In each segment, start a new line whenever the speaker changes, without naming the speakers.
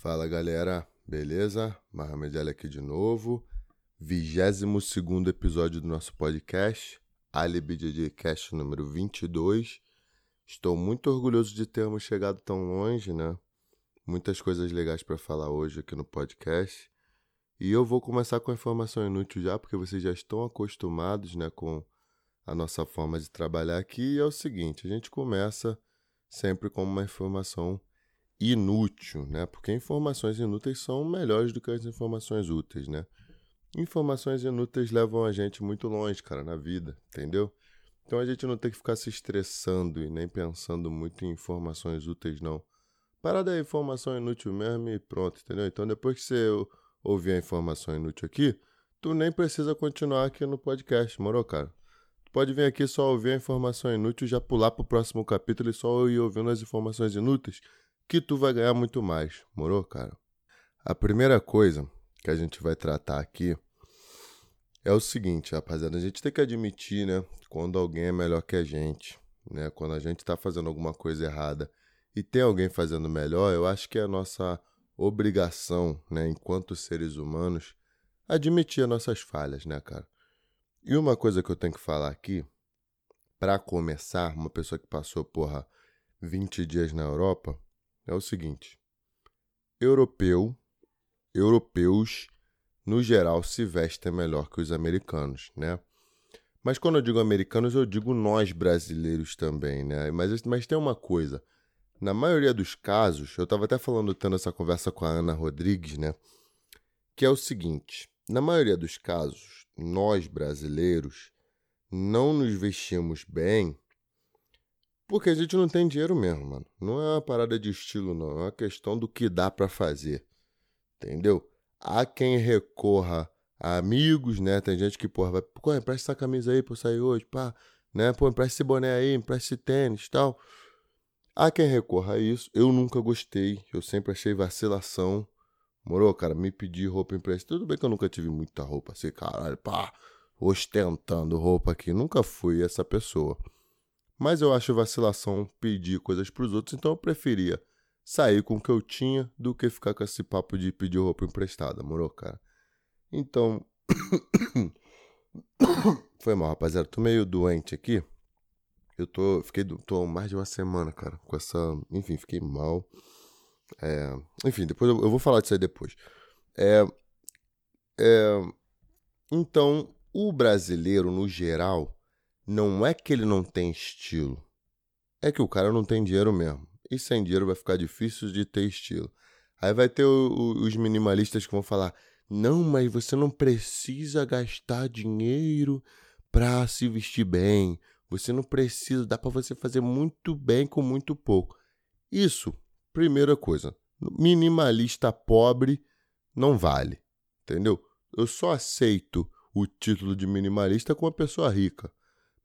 Fala galera, beleza? Mohamed Ali aqui de novo. 22 episódio do nosso podcast, Alibi DJ Cast número 22. Estou muito orgulhoso de termos chegado tão longe, né? Muitas coisas legais para falar hoje aqui no podcast. E eu vou começar com a informação inútil já, porque vocês já estão acostumados, né, com a nossa forma de trabalhar aqui. E é o seguinte, a gente começa sempre com uma informação inútil, né? Porque informações inúteis são melhores do que as informações úteis, né? Informações inúteis levam a gente muito longe, cara, na vida, entendeu? Então a gente não tem que ficar se estressando e nem pensando muito em informações úteis, não. Parada é informação inútil mesmo e pronto, entendeu? Então depois que você ouvir a informação inútil aqui, tu nem precisa continuar aqui no podcast, moro, cara? Tu pode vir aqui só ouvir a informação inútil, já pular pro próximo capítulo e só ir ouvindo as informações inúteis que tu vai ganhar muito mais. Morou, cara? A primeira coisa que a gente vai tratar aqui é o seguinte, rapaziada. A gente tem que admitir, né? Quando alguém é melhor que a gente, né? Quando a gente tá fazendo alguma coisa errada e tem alguém fazendo melhor, eu acho que é a nossa obrigação, né? Enquanto seres humanos, admitir as nossas falhas, né, cara? E uma coisa que eu tenho que falar aqui, para começar, uma pessoa que passou, porra, 20 dias na Europa, é o seguinte: europeu, europeus, no geral, se vestem melhor que os americanos, né? Mas quando eu digo americanos, eu digo nós brasileiros também, né? Mas, mas tem uma coisa. Na maioria dos casos, eu estava até falando, tendo essa conversa com a Ana Rodrigues, né? Que é o seguinte: na maioria dos casos, nós brasileiros não nos vestimos bem porque a gente não tem dinheiro mesmo, mano. Não é uma parada de estilo, não. É uma questão do que dá para fazer. Entendeu? Há quem recorra a amigos, né? Tem gente que, porra, vai, pô, empresta essa camisa aí pra eu sair hoje, pá. Né? Pô, empresta esse boné aí, empresta esse tênis tal. Há quem recorra a isso. Eu nunca gostei. Eu sempre achei vacilação. Morou, cara? Me pedir roupa emprestada. Tudo bem que eu nunca tive muita roupa assim, caralho, pá, ostentando roupa aqui. Nunca fui essa pessoa. Mas eu acho vacilação pedir coisas para os outros, então eu preferia sair com o que eu tinha do que ficar com esse papo de pedir roupa emprestada, moro, cara? Então. Foi mal, rapaziada. Tô meio doente aqui. Eu tô. Fiquei. Tô mais de uma semana, cara. Com essa. Enfim, fiquei mal. É, enfim, depois eu, eu, vou falar disso aí depois. É, é, então, o brasileiro, no geral, não é que ele não tem estilo, é que o cara não tem dinheiro mesmo. E sem dinheiro vai ficar difícil de ter estilo. Aí vai ter o, o, os minimalistas que vão falar: não, mas você não precisa gastar dinheiro pra se vestir bem. Você não precisa, dá para você fazer muito bem com muito pouco. Isso, primeira coisa. Minimalista pobre não vale. Entendeu? Eu só aceito o título de minimalista com uma pessoa rica.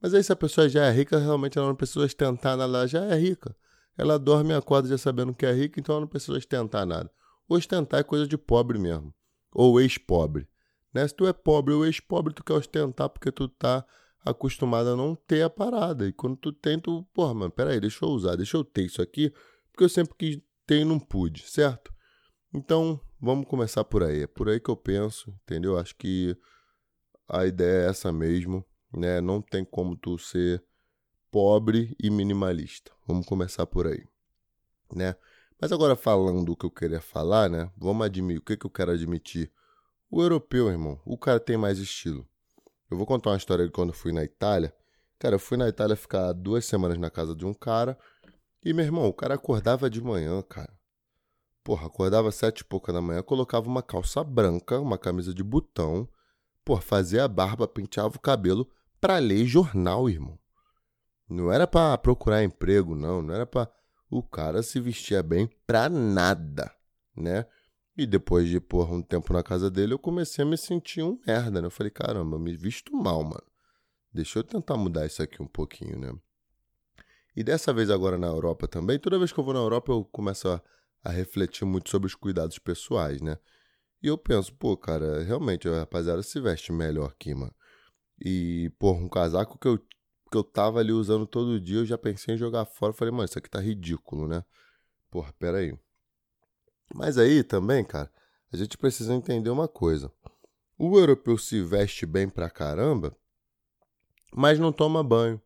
Mas aí se a pessoa já é rica, realmente ela não precisa ostentar nada, ela já é rica. Ela dorme e acorda já sabendo que é rica, então ela não precisa ostentar nada. Ostentar é coisa de pobre mesmo. Ou ex-pobre. Né? Se tu é pobre ou ex-pobre, tu quer ostentar porque tu tá acostumado a não ter a parada. E quando tu tem, tu, porra, mano, peraí, deixa eu usar, deixa eu ter isso aqui, porque eu sempre quis ter e não pude, certo? Então, vamos começar por aí. É por aí que eu penso, entendeu? Acho que a ideia é essa mesmo né? Não tem como tu ser pobre e minimalista. Vamos começar por aí, né? Mas agora falando o que eu queria falar, né? Vamos admitir, o que, que eu quero admitir? O europeu, irmão, o cara tem mais estilo. Eu vou contar uma história de quando eu fui na Itália. Cara, eu fui na Itália ficar duas semanas na casa de um cara. E, meu irmão, o cara acordava de manhã, cara. Porra, acordava sete e pouca da manhã, colocava uma calça branca, uma camisa de botão. Porra, fazia a barba, penteava o cabelo, para ler jornal, irmão. Não era para procurar emprego, não. Não era para o cara se vestir bem pra nada, né? E depois de porra, um tempo na casa dele, eu comecei a me sentir um merda, né? Eu falei, caramba, me visto mal, mano. Deixa eu tentar mudar isso aqui um pouquinho, né? E dessa vez agora na Europa também, toda vez que eu vou na Europa eu começo a, a refletir muito sobre os cuidados pessoais, né? E eu penso, pô, cara, realmente a rapaziada se veste melhor aqui, mano. E, porra, um casaco que eu, que eu tava ali usando todo dia, eu já pensei em jogar fora. Falei, mano, isso aqui tá ridículo, né? Porra, pera aí. Mas aí também, cara, a gente precisa entender uma coisa. O europeu se veste bem pra caramba, mas não toma banho.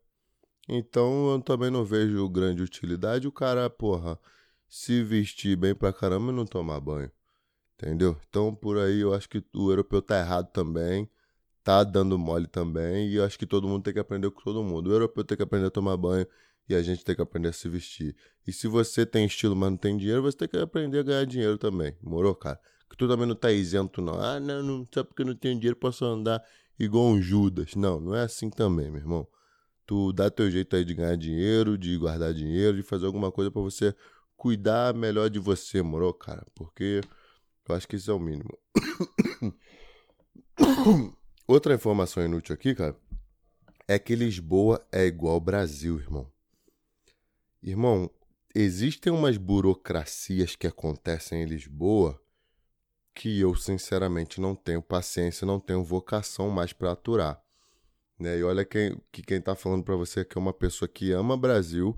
Então eu também não vejo grande utilidade o cara, porra, se vestir bem pra caramba e não tomar banho. Entendeu? Então por aí eu acho que o europeu tá errado também, tá dando mole também, e eu acho que todo mundo tem que aprender com todo mundo. O europeu tem que aprender a tomar banho e a gente tem que aprender a se vestir. E se você tem estilo, mas não tem dinheiro, você tem que aprender a ganhar dinheiro também. Morou, cara? Que tu também não tá isento, não. Ah, não, não, só porque eu não tenho dinheiro posso andar igual um Judas. Não, não é assim também, meu irmão. Tu dá teu jeito aí de ganhar dinheiro, de guardar dinheiro, de fazer alguma coisa para você cuidar melhor de você, morou, cara? Porque eu acho que isso é o mínimo. Outra informação inútil aqui, cara, é que Lisboa é igual Brasil, irmão. Irmão, existem umas burocracias que acontecem em Lisboa que eu sinceramente não tenho paciência, não tenho vocação mais para aturar. Né? E olha quem, que quem tá falando para você que é uma pessoa que ama Brasil,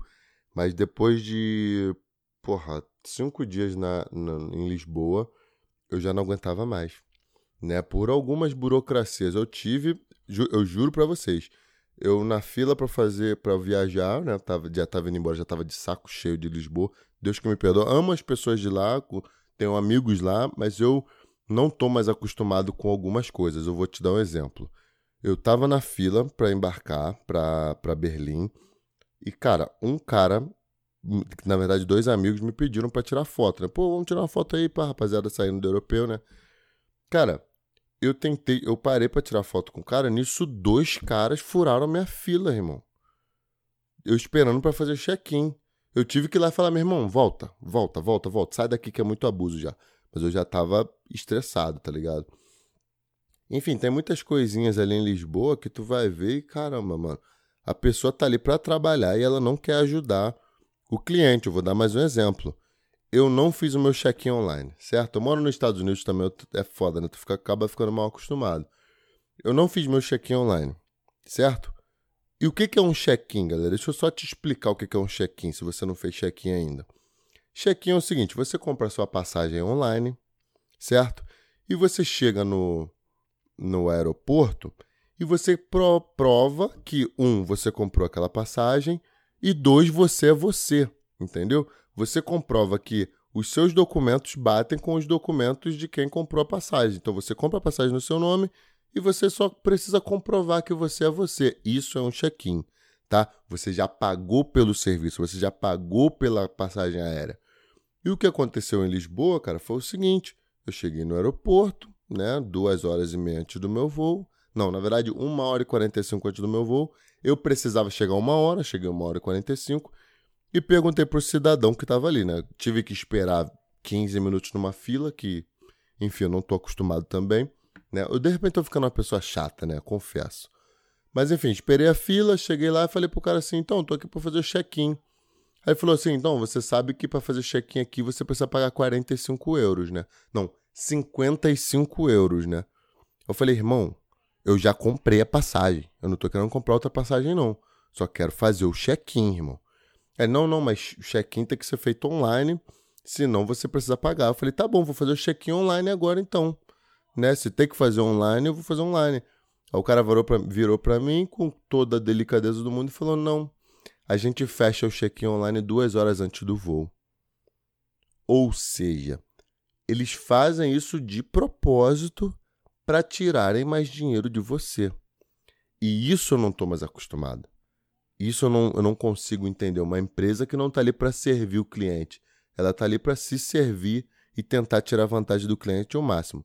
mas depois de, porra, cinco dias na, na em Lisboa, eu já não aguentava mais. Né? Por algumas burocracias eu tive, ju, eu juro para vocês, eu na fila para fazer, para viajar, né? Tava, já tava indo embora, já tava de saco cheio de Lisboa. Deus que me perdoa. Amo as pessoas de lá, tenho amigos lá, mas eu não tô mais acostumado com algumas coisas. Eu vou te dar um exemplo. Eu tava na fila para embarcar para Berlim e, cara, um cara, na verdade, dois amigos me pediram para tirar foto, né? Pô, vamos tirar uma foto aí pra rapaziada saindo do europeu, né? Cara, eu tentei, eu parei para tirar foto com o cara, nisso dois caras furaram minha fila, irmão. Eu esperando para fazer check-in. Eu tive que ir lá e falar, meu irmão, volta, volta, volta, volta, sai daqui que é muito abuso já. Mas eu já tava estressado, tá ligado? Enfim, tem muitas coisinhas ali em Lisboa que tu vai ver e caramba, mano. A pessoa tá ali para trabalhar e ela não quer ajudar o cliente. Eu vou dar mais um exemplo. Eu não fiz o meu check-in online, certo? Eu moro nos Estados Unidos também, é foda, né? Tu fica, acaba ficando mal acostumado. Eu não fiz meu check-in online, certo? E o que, que é um check-in, galera? Deixa eu só te explicar o que, que é um check-in, se você não fez check-in ainda. Check-in é o seguinte: você compra a sua passagem online, certo? E você chega no, no aeroporto e você pro, prova que, um, você comprou aquela passagem e, dois, você é você, entendeu? Você comprova que os seus documentos batem com os documentos de quem comprou a passagem. Então você compra a passagem no seu nome e você só precisa comprovar que você é você. Isso é um check-in, tá? Você já pagou pelo serviço, você já pagou pela passagem aérea. E o que aconteceu em Lisboa, cara, foi o seguinte: eu cheguei no aeroporto, né, duas horas e meia antes do meu voo. Não, na verdade, uma hora e quarenta e cinco antes do meu voo. Eu precisava chegar uma hora, cheguei uma hora e quarenta e perguntei pro cidadão que estava ali, né? Tive que esperar 15 minutos numa fila, que, enfim, eu não tô acostumado também. Né? Eu, de repente, tô ficando uma pessoa chata, né? Confesso. Mas, enfim, esperei a fila, cheguei lá e falei pro cara assim: então, tô aqui para fazer o check-in. Aí ele falou assim: então, você sabe que para fazer check-in aqui você precisa pagar 45 euros, né? Não, 55 euros, né? Eu falei, irmão, eu já comprei a passagem. Eu não tô querendo comprar outra passagem, não. Só quero fazer o check-in, irmão. É, não, não, mas o check-in tem que ser feito online, senão você precisa pagar. Eu falei, tá bom, vou fazer o check-in online agora então né? Se tem que fazer online, eu vou fazer online. Aí o cara virou pra, virou pra mim com toda a delicadeza do mundo e falou: não, a gente fecha o check-in online duas horas antes do voo. Ou seja, eles fazem isso de propósito para tirarem mais dinheiro de você. E isso eu não estou mais acostumado. Isso eu não, eu não consigo entender. Uma empresa que não está ali para servir o cliente, ela está ali para se servir e tentar tirar vantagem do cliente ao máximo.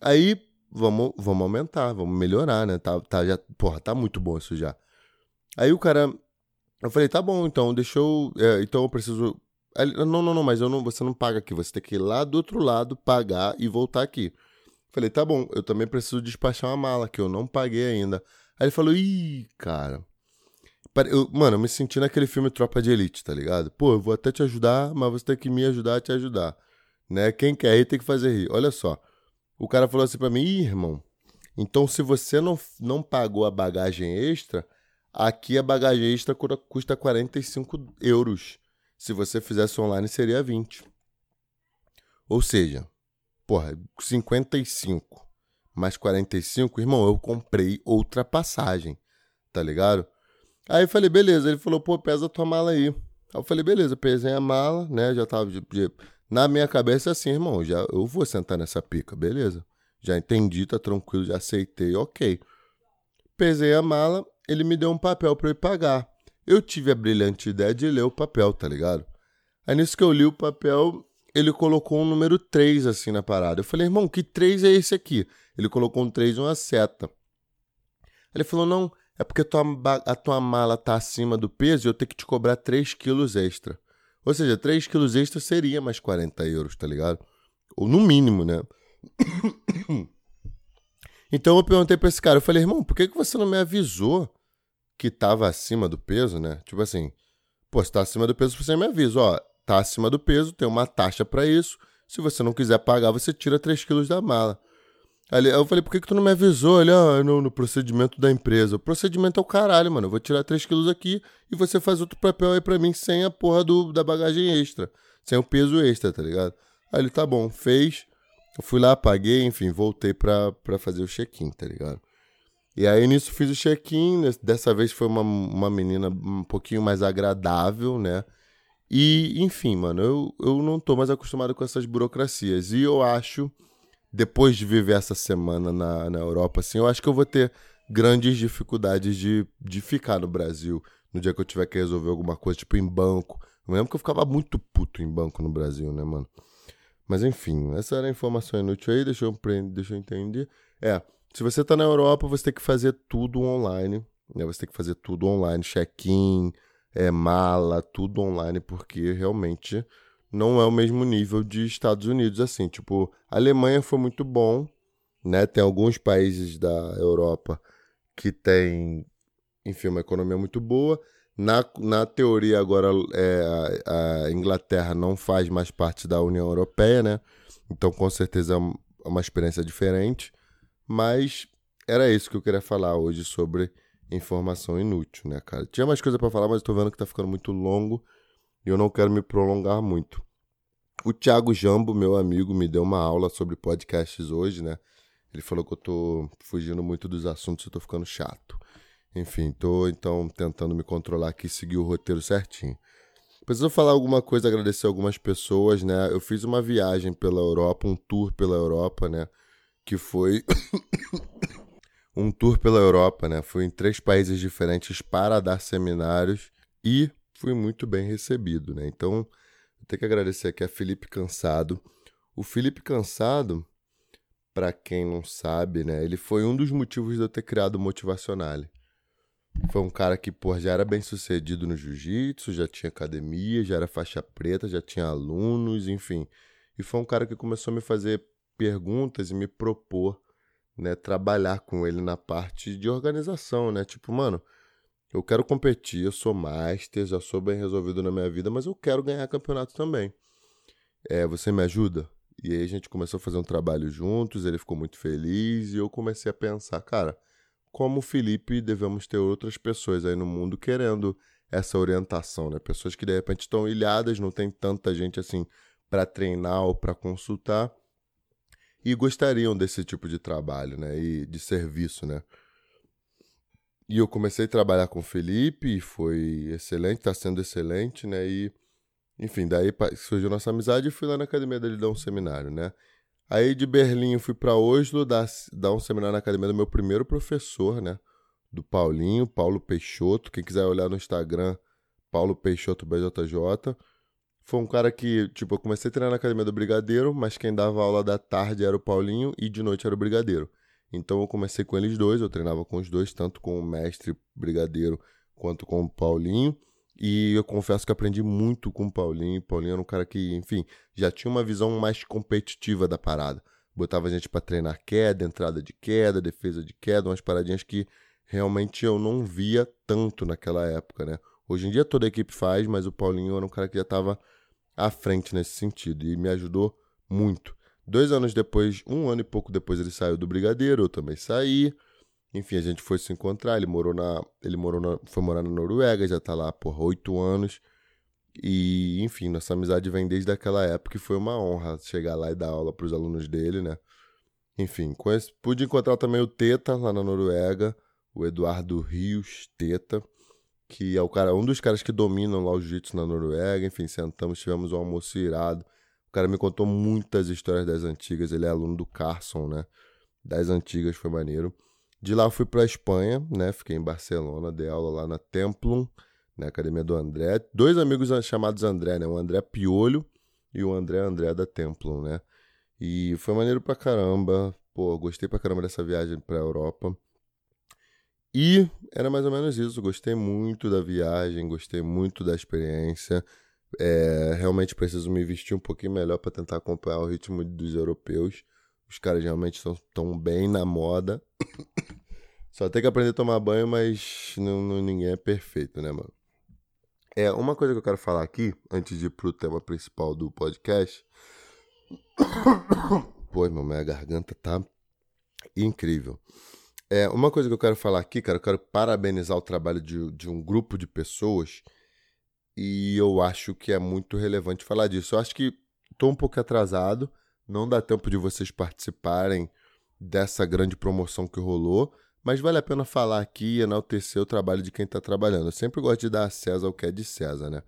Aí, vamos, vamos aumentar, vamos melhorar, né? Tá, tá, já, porra, tá muito bom isso já. Aí o cara. Eu falei, tá bom, então, deixa eu. É, então eu preciso. Não, não, não, mas eu não, você não paga aqui. Você tem que ir lá do outro lado, pagar e voltar aqui. Falei, tá bom, eu também preciso despachar uma mala que eu não paguei ainda. Aí ele falou, ih, cara. Eu, mano, eu me senti naquele filme Tropa de Elite, tá ligado? Pô, eu vou até te ajudar, mas você tem que me ajudar a te ajudar. Né? Quem quer rir tem que fazer rir. Olha só. O cara falou assim para mim, irmão, então se você não, não pagou a bagagem extra, aqui a bagagem extra custa 45 euros. Se você fizesse online, seria 20. Ou seja, porra, 55 mais 45, irmão, eu comprei outra passagem, tá ligado? Aí eu falei, beleza. Ele falou, pô, pesa tua mala aí. Aí eu falei, beleza, pesei a mala, né? Já tava de, de... Na minha cabeça assim, irmão, já eu vou sentar nessa pica, beleza. Já entendi, tá tranquilo, já aceitei, ok. Pesei a mala, ele me deu um papel para eu pagar. Eu tive a brilhante ideia de ler o papel, tá ligado? Aí nisso que eu li o papel, ele colocou um número 3 assim na parada. Eu falei, irmão, que 3 é esse aqui? Ele colocou um 3 e uma seta. Ele falou, não, é porque a tua, a tua mala tá acima do peso e eu tenho que te cobrar 3 quilos extra. Ou seja, 3 quilos extra seria mais 40 euros, tá ligado? Ou no mínimo, né? Então eu perguntei pra esse cara, eu falei, irmão, por que, que você não me avisou que tava acima do peso, né? Tipo assim, pô, se tá acima do peso, você me avisa, ó, tá acima do peso, tem uma taxa para isso. Se você não quiser pagar, você tira 3 quilos da mala. Aí eu falei, por que, que tu não me avisou? Ele, ah, no, no, procedimento da empresa. O procedimento é o caralho, mano. Eu vou tirar 3 quilos aqui e você faz outro papel aí pra mim sem a porra do, da bagagem extra. Sem o peso extra, tá ligado? Aí ele, tá bom, fez. Eu fui lá, paguei, enfim, voltei pra, pra fazer o check-in, tá ligado? E aí nisso fiz o check-in. Dessa vez foi uma, uma menina um pouquinho mais agradável, né? E, enfim, mano, eu, eu não tô mais acostumado com essas burocracias. E eu acho, depois de viver essa semana na, na Europa, assim, eu acho que eu vou ter grandes dificuldades de, de ficar no Brasil no dia que eu tiver que resolver alguma coisa, tipo em banco. Eu lembro que eu ficava muito puto em banco no Brasil, né, mano? Mas enfim, essa era a informação inútil aí, deixa eu, deixa eu entender. É, se você tá na Europa, você tem que fazer tudo online. Né? Você tem que fazer tudo online, check-in, é, mala, tudo online, porque realmente não é o mesmo nível de Estados Unidos, assim. Tipo, a Alemanha foi muito bom, né? Tem alguns países da Europa que tem, enfim, uma economia muito boa. Na, na teoria, agora, é, a, a Inglaterra não faz mais parte da União Europeia, né? Então, com certeza, é uma experiência diferente. Mas era isso que eu queria falar hoje sobre informação inútil, né, cara? Tinha mais coisa para falar, mas tô vendo que tá ficando muito longo e eu não quero me prolongar muito. O Thiago Jambo, meu amigo, me deu uma aula sobre podcasts hoje, né? Ele falou que eu tô fugindo muito dos assuntos, eu tô ficando chato. Enfim, tô então tentando me controlar aqui e seguir o roteiro certinho. Preciso falar alguma coisa, agradecer algumas pessoas, né? Eu fiz uma viagem pela Europa, um tour pela Europa, né? Que foi um tour pela Europa, né? Fui em três países diferentes para dar seminários e fui muito bem recebido, né? Então, eu tenho que agradecer aqui a Felipe Cansado. O Felipe Cansado, para quem não sabe, né? Ele foi um dos motivos de eu ter criado o Motivacionale. Foi um cara que, pô, já era bem sucedido no jiu-jitsu, já tinha academia, já era faixa preta, já tinha alunos, enfim. E foi um cara que começou a me fazer perguntas e me propor né, trabalhar com ele na parte de organização, né? Tipo, mano, eu quero competir, eu sou master, já sou bem resolvido na minha vida, mas eu quero ganhar campeonato também. É, você me ajuda? E aí a gente começou a fazer um trabalho juntos, ele ficou muito feliz e eu comecei a pensar, cara, como o Felipe devemos ter outras pessoas aí no mundo querendo essa orientação, né? Pessoas que de repente estão ilhadas, não tem tanta gente assim para treinar ou para consultar e gostariam desse tipo de trabalho, né? E de serviço, né? E eu comecei a trabalhar com o Felipe foi excelente, está sendo excelente, né? E, enfim, daí surgiu nossa amizade e fui lá na academia dele dar um seminário, né? Aí de Berlim eu fui para Oslo dar, dar um seminário na academia do meu primeiro professor, né? Do Paulinho, Paulo Peixoto. Quem quiser olhar no Instagram, Paulo Peixoto BJJ. Foi um cara que, tipo, eu comecei a treinar na academia do Brigadeiro, mas quem dava aula da tarde era o Paulinho e de noite era o Brigadeiro. Então eu comecei com eles dois, eu treinava com os dois, tanto com o mestre Brigadeiro quanto com o Paulinho. E eu confesso que aprendi muito com o Paulinho. O Paulinho era um cara que, enfim, já tinha uma visão mais competitiva da parada. Botava a gente para treinar queda, entrada de queda, defesa de queda, umas paradinhas que realmente eu não via tanto naquela época, né? Hoje em dia toda a equipe faz, mas o Paulinho era um cara que já estava à frente nesse sentido e me ajudou muito. Dois anos depois, um ano e pouco depois, ele saiu do Brigadeiro, eu também saí. Enfim, a gente foi se encontrar. Ele morou na. Ele morou na, foi morar na Noruega, já tá lá por oito anos. E, enfim, nossa amizade vem desde aquela época e foi uma honra chegar lá e dar aula para os alunos dele, né? Enfim, conheci, pude encontrar também o Teta lá na Noruega, o Eduardo Rios Teta, que é o cara, um dos caras que dominam lá o jiu-jitsu na Noruega. Enfim, sentamos, tivemos um almoço irado. O cara me contou muitas histórias das antigas. Ele é aluno do Carson, né? Das antigas, foi maneiro. De lá fui para Espanha, né? Fiquei em Barcelona, dei aula lá na Templum na academia do André. Dois amigos chamados André, né? O André Piolho e o André André da Templum, né? E foi maneiro pra caramba. Pô, gostei pra caramba dessa viagem pra Europa. E era mais ou menos isso. Gostei muito da viagem, gostei muito da experiência. É, realmente preciso me vestir um pouquinho melhor para tentar acompanhar o ritmo dos europeus. Os caras realmente estão bem na moda. Só tem que aprender a tomar banho, mas não, não, ninguém é perfeito, né, mano? É, uma coisa que eu quero falar aqui, antes de ir pro tema principal do podcast. Pô, meu, minha garganta tá incrível. É, uma coisa que eu quero falar aqui, cara, eu quero parabenizar o trabalho de, de um grupo de pessoas e eu acho que é muito relevante falar disso. Eu acho que tô um pouco atrasado, não dá tempo de vocês participarem dessa grande promoção que rolou, mas vale a pena falar aqui e enaltecer o trabalho de quem está trabalhando. Eu sempre gosto de dar a César o que é de César, né?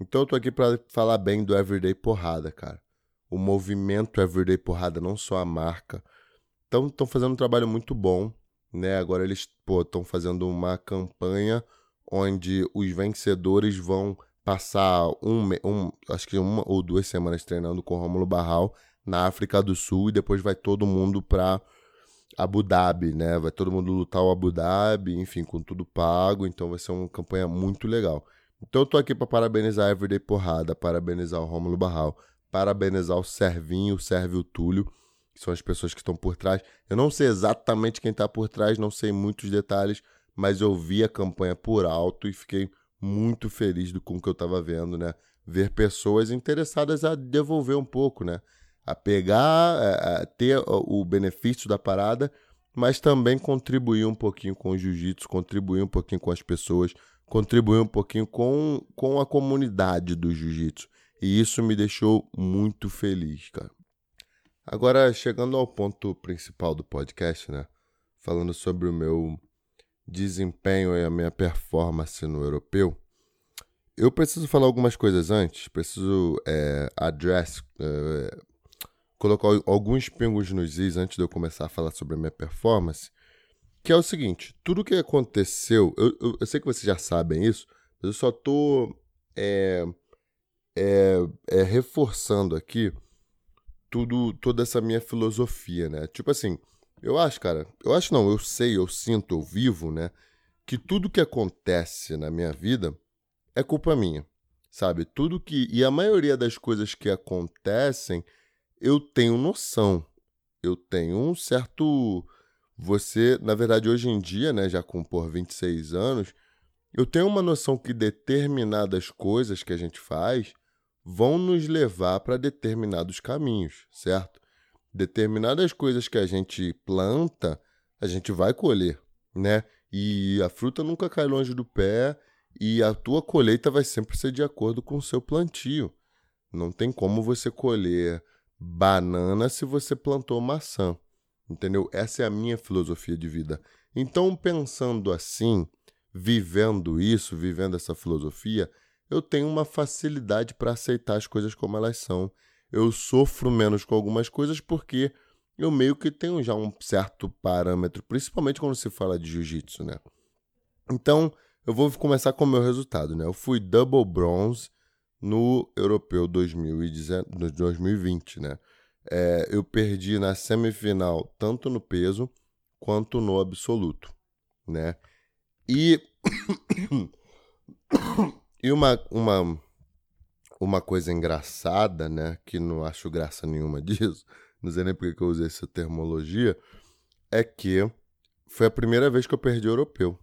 Então eu tô aqui para falar bem do Everyday Porrada, cara. O movimento Everyday Porrada, não só a marca. Estão fazendo um trabalho muito bom, né? Agora eles estão fazendo uma campanha onde os vencedores vão passar um, um, acho que uma ou duas semanas treinando com o Rômulo Barral na África do Sul e depois vai todo mundo para Abu Dhabi, né? Vai todo mundo lutar o Abu Dhabi, enfim, com tudo pago, então vai ser uma campanha muito legal. Então eu tô aqui para parabenizar a Everyday Porrada, parabenizar o Rômulo Barral, parabenizar o Servinho, o Sérvio Túlio, que são as pessoas que estão por trás. Eu não sei exatamente quem tá por trás, não sei muitos detalhes, mas eu vi a campanha por alto e fiquei muito feliz do com o que eu tava vendo, né? Ver pessoas interessadas a devolver um pouco, né? a pegar, a, ter o benefício da parada, mas também contribuir um pouquinho com o jiu-jitsu, contribuir um pouquinho com as pessoas, contribuir um pouquinho com, com a comunidade do jiu-jitsu. E isso me deixou muito feliz, cara. Agora, chegando ao ponto principal do podcast, né? Falando sobre o meu desempenho e a minha performance no europeu, eu preciso falar algumas coisas antes. Preciso é, address, é, colocar alguns pingos nos is antes de eu começar a falar sobre a minha performance, que é o seguinte, tudo que aconteceu, eu, eu, eu sei que vocês já sabem isso, mas eu só tô é, é, é, reforçando aqui tudo, toda essa minha filosofia, né? Tipo assim, eu acho, cara, eu acho não, eu sei, eu sinto, eu vivo, né? Que tudo que acontece na minha vida é culpa minha, sabe? Tudo que. E a maioria das coisas que acontecem eu tenho noção. Eu tenho um certo. Você, na verdade, hoje em dia, né, já com por 26 anos, eu tenho uma noção que determinadas coisas que a gente faz vão nos levar para determinados caminhos, certo? Determinadas coisas que a gente planta, a gente vai colher, né? E a fruta nunca cai longe do pé e a tua colheita vai sempre ser de acordo com o seu plantio. Não tem como você colher banana se você plantou maçã. Entendeu? Essa é a minha filosofia de vida. Então, pensando assim, vivendo isso, vivendo essa filosofia, eu tenho uma facilidade para aceitar as coisas como elas são. Eu sofro menos com algumas coisas porque eu meio que tenho já um certo parâmetro, principalmente quando se fala de jiu-jitsu, né? Então, eu vou começar com o meu resultado, né? Eu fui double bronze no Europeu 2020, né? É, eu perdi na semifinal tanto no peso quanto no absoluto, né? E e uma, uma uma coisa engraçada, né? Que não acho graça nenhuma disso, não sei nem porque que eu usei essa termologia, é que foi a primeira vez que eu perdi o europeu,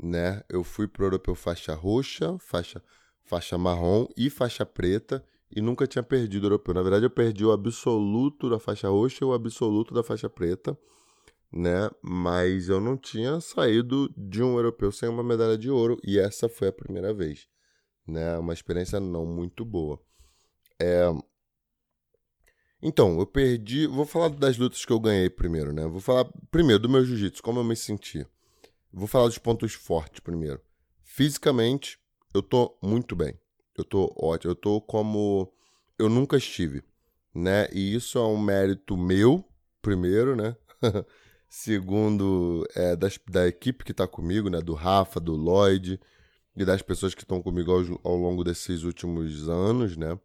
né? Eu fui pro europeu faixa roxa, faixa faixa marrom e faixa preta e nunca tinha perdido o europeu. Na verdade, eu perdi o absoluto da faixa roxa e o absoluto da faixa preta, né? Mas eu não tinha saído de um europeu sem uma medalha de ouro e essa foi a primeira vez, né? Uma experiência não muito boa. É... Então, eu perdi. Vou falar das lutas que eu ganhei primeiro, né? Vou falar primeiro do meu jiu-jitsu, como eu me senti. Vou falar dos pontos fortes primeiro. Fisicamente, eu tô muito bem. Eu tô ótimo. Eu tô como eu nunca estive, né? E isso é um mérito meu, primeiro, né? Segundo, é, das, da equipe que tá comigo, né? Do Rafa, do Lloyd e das pessoas que estão comigo ao, ao longo desses últimos anos, né?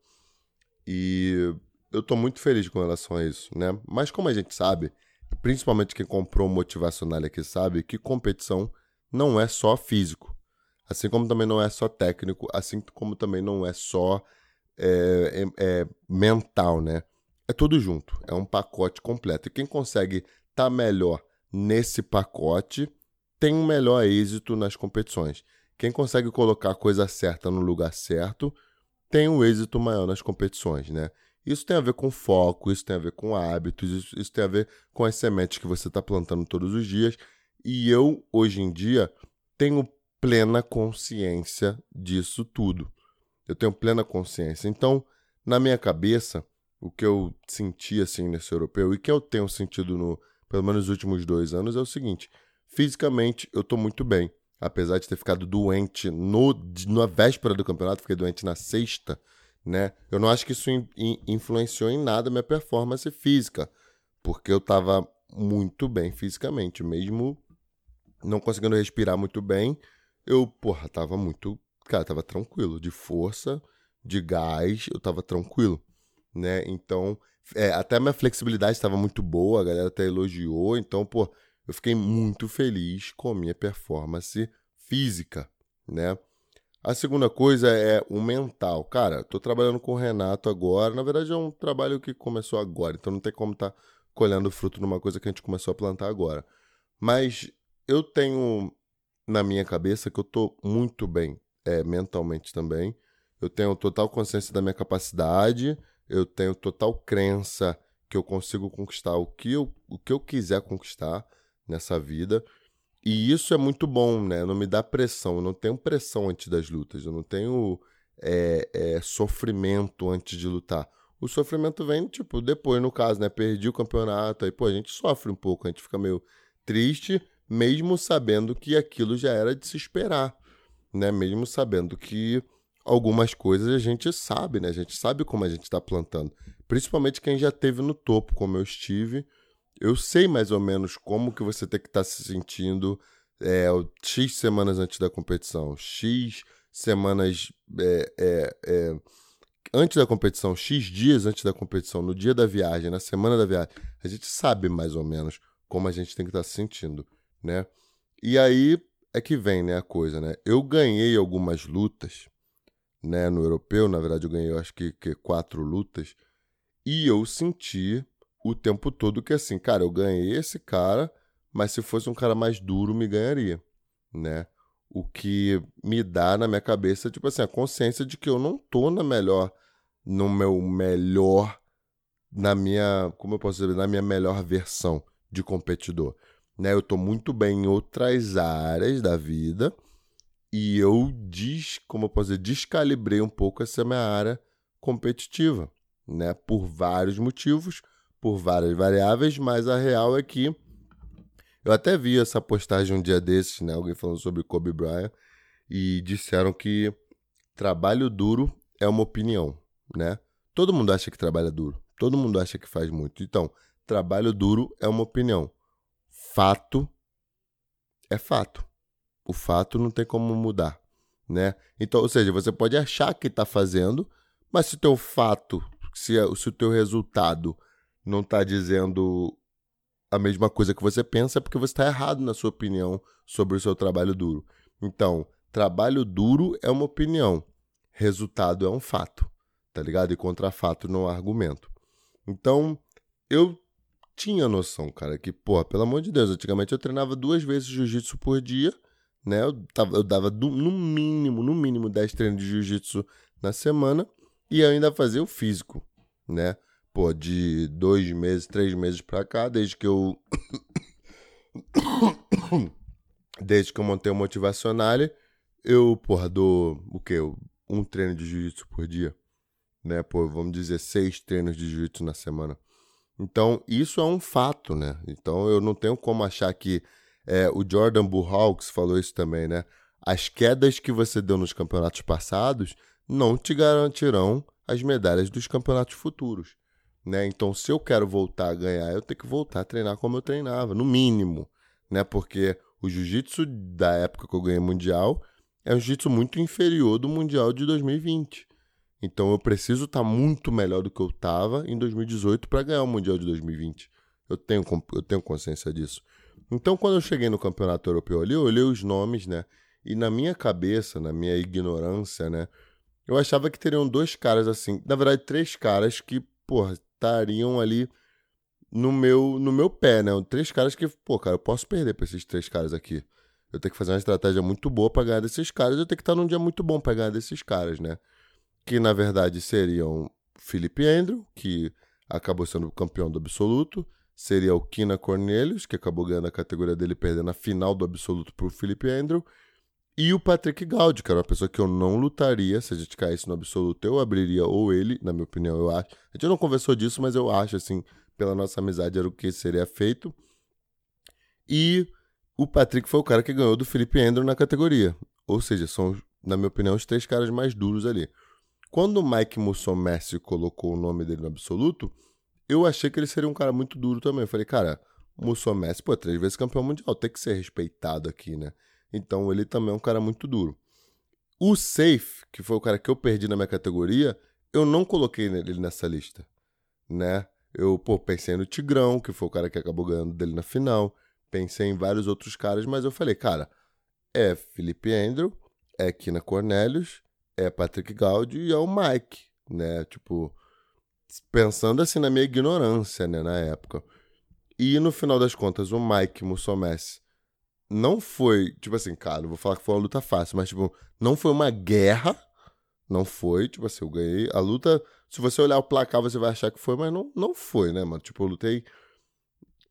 E eu tô muito feliz com relação a isso, né? Mas como a gente sabe, principalmente quem comprou o motivacional aqui sabe que competição não é só físico. Assim como também não é só técnico, assim como também não é só é, é, é mental, né? É tudo junto, é um pacote completo. E quem consegue estar tá melhor nesse pacote tem um melhor êxito nas competições. Quem consegue colocar a coisa certa no lugar certo tem um êxito maior nas competições, né? Isso tem a ver com foco, isso tem a ver com hábitos, isso, isso tem a ver com as sementes que você está plantando todos os dias. E eu, hoje em dia, tenho plena consciência disso tudo. Eu tenho plena consciência. Então, na minha cabeça, o que eu senti assim nesse europeu e que eu tenho sentido no, pelo menos nos últimos dois anos é o seguinte: fisicamente eu estou muito bem. Apesar de ter ficado doente no, na véspera do campeonato, fiquei doente na sexta, né? Eu não acho que isso in, in, influenciou em nada a minha performance física, porque eu estava muito bem fisicamente, mesmo não conseguindo respirar muito bem, eu, porra, tava muito, cara, tava tranquilo, de força, de gás, eu tava tranquilo, né? Então, é, até a minha flexibilidade estava muito boa, a galera até elogiou, então, pô, eu fiquei muito feliz com a minha performance física, né? A segunda coisa é o mental. Cara, tô trabalhando com o Renato agora. Na verdade, é um trabalho que começou agora, então não tem como estar tá colhendo fruto numa coisa que a gente começou a plantar agora. Mas eu tenho na minha cabeça que eu tô muito bem, é, mentalmente também. Eu tenho total consciência da minha capacidade, eu tenho total crença que eu consigo conquistar o que eu, o que eu quiser conquistar nessa vida. E isso é muito bom, né? Não me dá pressão. Eu não tenho pressão antes das lutas. Eu não tenho é, é, sofrimento antes de lutar. O sofrimento vem, tipo, depois, no caso, né? Perdi o campeonato. Aí, pô, a gente sofre um pouco. A gente fica meio triste, mesmo sabendo que aquilo já era de se esperar, né? Mesmo sabendo que algumas coisas a gente sabe, né? A gente sabe como a gente está plantando. Principalmente quem já teve no topo, como eu estive eu sei mais ou menos como que você tem que estar tá se sentindo é, X semanas antes da competição, X semanas é, é, é, antes da competição, X dias antes da competição, no dia da viagem, na semana da viagem. A gente sabe mais ou menos como a gente tem que estar tá se sentindo, né? E aí é que vem, né, a coisa, né? Eu ganhei algumas lutas, né, no europeu, na verdade eu ganhei, eu acho que, que quatro lutas, e eu senti o tempo todo que assim, cara, eu ganhei esse cara, mas se fosse um cara mais duro, me ganharia, né? O que me dá na minha cabeça, tipo assim, a consciência de que eu não tô na melhor, no meu melhor, na minha, como eu posso dizer, na minha melhor versão de competidor, né? Eu tô muito bem em outras áreas da vida e eu diz, como eu posso dizer, descalibrei um pouco essa minha área competitiva, né? Por vários motivos por várias variáveis, mas a real é que eu até vi essa postagem um dia desses, né? Alguém falando sobre Kobe Bryant e disseram que trabalho duro é uma opinião, né? Todo mundo acha que trabalha duro, todo mundo acha que faz muito. Então, trabalho duro é uma opinião. Fato é fato. O fato não tem como mudar, né? Então, ou seja, você pode achar que está fazendo, mas se o teu fato, se, se o teu resultado não está dizendo a mesma coisa que você pensa, é porque você está errado na sua opinião sobre o seu trabalho duro. Então, trabalho duro é uma opinião, resultado é um fato, tá ligado? E contra fato não há argumento. Então, eu tinha noção, cara, que, porra, pelo amor de Deus, antigamente eu treinava duas vezes jiu-jitsu por dia, né? Eu, tava, eu dava do, no mínimo, no mínimo 10 treinos de jiu-jitsu na semana e ainda fazia o físico, né? Pô, de dois meses, três meses pra cá, desde que eu. desde que eu montei o Motivacional, eu, porra, dou o quê? um treino de jiu-jitsu por dia, né? Pô, vamos dizer seis treinos de jiu-jitsu na semana. Então, isso é um fato, né? Então, eu não tenho como achar que é, o Jordan Bullhawks falou isso também, né? As quedas que você deu nos campeonatos passados não te garantirão as medalhas dos campeonatos futuros, né? Então, se eu quero voltar a ganhar, eu tenho que voltar a treinar como eu treinava, no mínimo, né? Porque o jiu-jitsu da época que eu ganhei mundial é um jiu-jitsu muito inferior do mundial de 2020. Então eu preciso estar tá muito melhor do que eu estava em 2018 para ganhar o mundial de 2020. Eu tenho, eu tenho consciência disso. Então quando eu cheguei no campeonato europeu ali, eu olhei os nomes, né? E na minha cabeça, na minha ignorância, né? Eu achava que teriam dois caras assim, na verdade três caras que, porra, estariam ali no meu no meu pé, né? Três caras que, pô, cara, eu posso perder para esses três caras aqui. Eu tenho que fazer uma estratégia muito boa para ganhar desses caras, eu tenho que estar num dia muito bom para ganhar desses caras, né? Que na verdade seriam Felipe Andrew, que acabou sendo campeão do absoluto, seria o Kina Cornelius, que acabou ganhando a categoria dele perdendo a final do absoluto pro Felipe Andrew, e o Patrick Gaudi, que era uma pessoa que eu não lutaria se a gente caísse no absoluto, eu abriria ou ele, na minha opinião, eu acho. A gente não conversou disso, mas eu acho assim, pela nossa amizade era o que seria feito. E o Patrick foi o cara que ganhou do Felipe Andrew na categoria. Ou seja, são, na minha opinião, os três caras mais duros ali. Quando o Mike Mussomessi colocou o nome dele no absoluto, eu achei que ele seria um cara muito duro também. Eu falei, cara, Mussomessi, pô, três vezes campeão mundial, tem que ser respeitado aqui, né? Então ele também é um cara muito duro. O Safe, que foi o cara que eu perdi na minha categoria, eu não coloquei ele nessa lista, né? Eu, pô, pensei no Tigrão, que foi o cara que acabou ganhando dele na final pensei em vários outros caras, mas eu falei, cara, é Felipe Andrew, é Kina Cornelius, é Patrick Gaudi e é o Mike, né? Tipo, pensando assim na minha ignorância, né, na época. E no final das contas, o Mike Mussomessi não foi, tipo assim, cara, não vou falar que foi uma luta fácil, mas tipo, não foi uma guerra, não foi, tipo assim, eu ganhei a luta, se você olhar o placar você vai achar que foi, mas não, não foi, né, mano? Tipo, eu lutei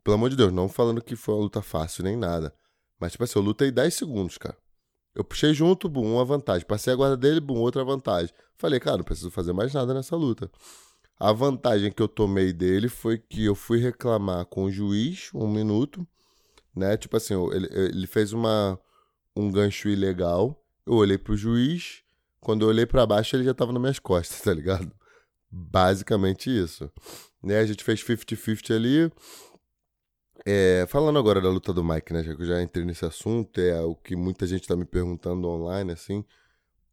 pelo amor de Deus, não falando que foi uma luta fácil nem nada. Mas, tipo assim, eu lutei 10 segundos, cara. Eu puxei junto, bum, uma vantagem. Passei a guarda dele, bum, outra vantagem. Falei, cara, não preciso fazer mais nada nessa luta. A vantagem que eu tomei dele foi que eu fui reclamar com o juiz um minuto, né? Tipo assim, ele, ele fez uma, um gancho ilegal. Eu olhei pro juiz. Quando eu olhei para baixo, ele já tava nas minhas costas, tá ligado? Basicamente isso. Né? A gente fez 50-50 ali. É, falando agora da luta do Mike, né? Já que eu já entrei nesse assunto, é o que muita gente tá me perguntando online, assim.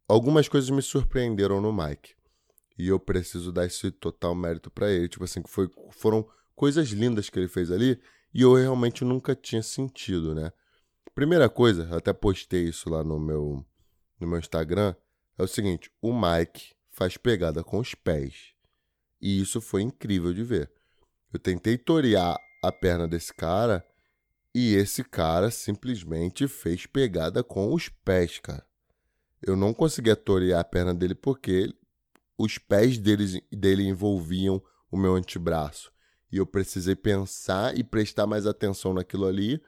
Algumas coisas me surpreenderam no Mike. E eu preciso dar esse total mérito para ele. Tipo assim, foi, foram coisas lindas que ele fez ali e eu realmente nunca tinha sentido, né? Primeira coisa, até postei isso lá no meu, no meu Instagram, é o seguinte: o Mike faz pegada com os pés. E isso foi incrível de ver. Eu tentei torear a perna desse cara e esse cara simplesmente fez pegada com os pés, cara. Eu não conseguia torear a perna dele porque os pés dele, dele envolviam o meu antebraço. E eu precisei pensar e prestar mais atenção naquilo ali.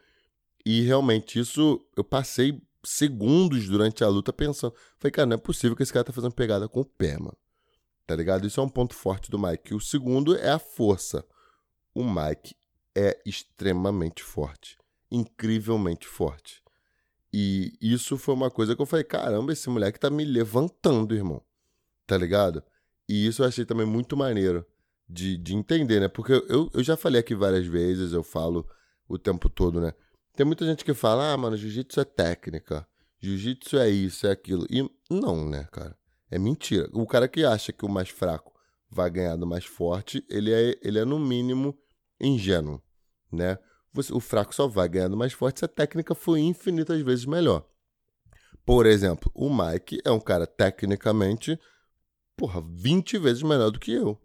E realmente isso eu passei segundos durante a luta pensando. Falei, cara, não é possível que esse cara tá fazendo pegada com o pé, mano. Tá ligado? Isso é um ponto forte do Mike. O segundo é a força. O Mike é extremamente forte. Incrivelmente forte. E isso foi uma coisa que eu falei: caramba, esse moleque tá me levantando, irmão. Tá ligado? E isso eu achei também muito maneiro de, de entender, né? Porque eu, eu já falei aqui várias vezes, eu falo o tempo todo, né? Tem muita gente que fala: ah, mano, jiu-jitsu é técnica. Jiu-jitsu é isso, é aquilo. E não, né, cara? É mentira. O cara que acha que o mais fraco vai ganhar do mais forte, ele é, ele é no mínimo ingênuo né? Você, o fraco só vai ganhando mais forte se a técnica for infinitas vezes melhor. Por exemplo, o Mike é um cara tecnicamente, porra, 20 vezes melhor do que eu.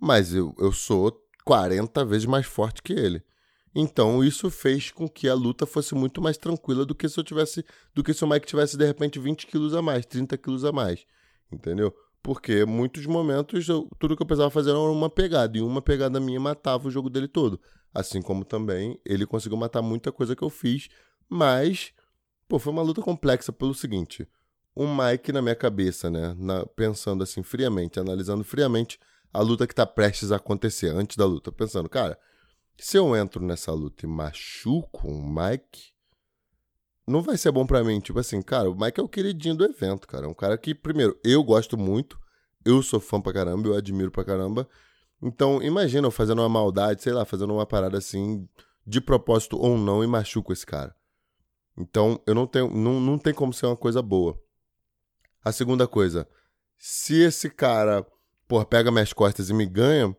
Mas eu, eu sou 40 vezes mais forte que ele. Então isso fez com que a luta fosse muito mais tranquila do que se eu tivesse, do que se o Mike tivesse de repente 20 quilos a mais, 30 quilos a mais, entendeu? Porque muitos momentos eu, tudo que eu precisava fazer era uma pegada e uma pegada minha matava o jogo dele todo. Assim como também ele conseguiu matar muita coisa que eu fiz, mas pô, foi uma luta complexa pelo seguinte: o Mike na minha cabeça, né? Na, pensando assim friamente, analisando friamente a luta que tá prestes a acontecer, antes da luta. Pensando, cara, se eu entro nessa luta e machuco o Mike, não vai ser bom para mim. Tipo assim, cara, o Mike é o queridinho do evento, cara. É um cara que, primeiro, eu gosto muito, eu sou fã pra caramba, eu admiro pra caramba. Então, imagina eu fazendo uma maldade, sei lá, fazendo uma parada assim, de propósito ou não, e machuco esse cara. Então, eu não tenho. Não, não tem como ser uma coisa boa. A segunda coisa, se esse cara, pô, pega minhas costas e me ganha,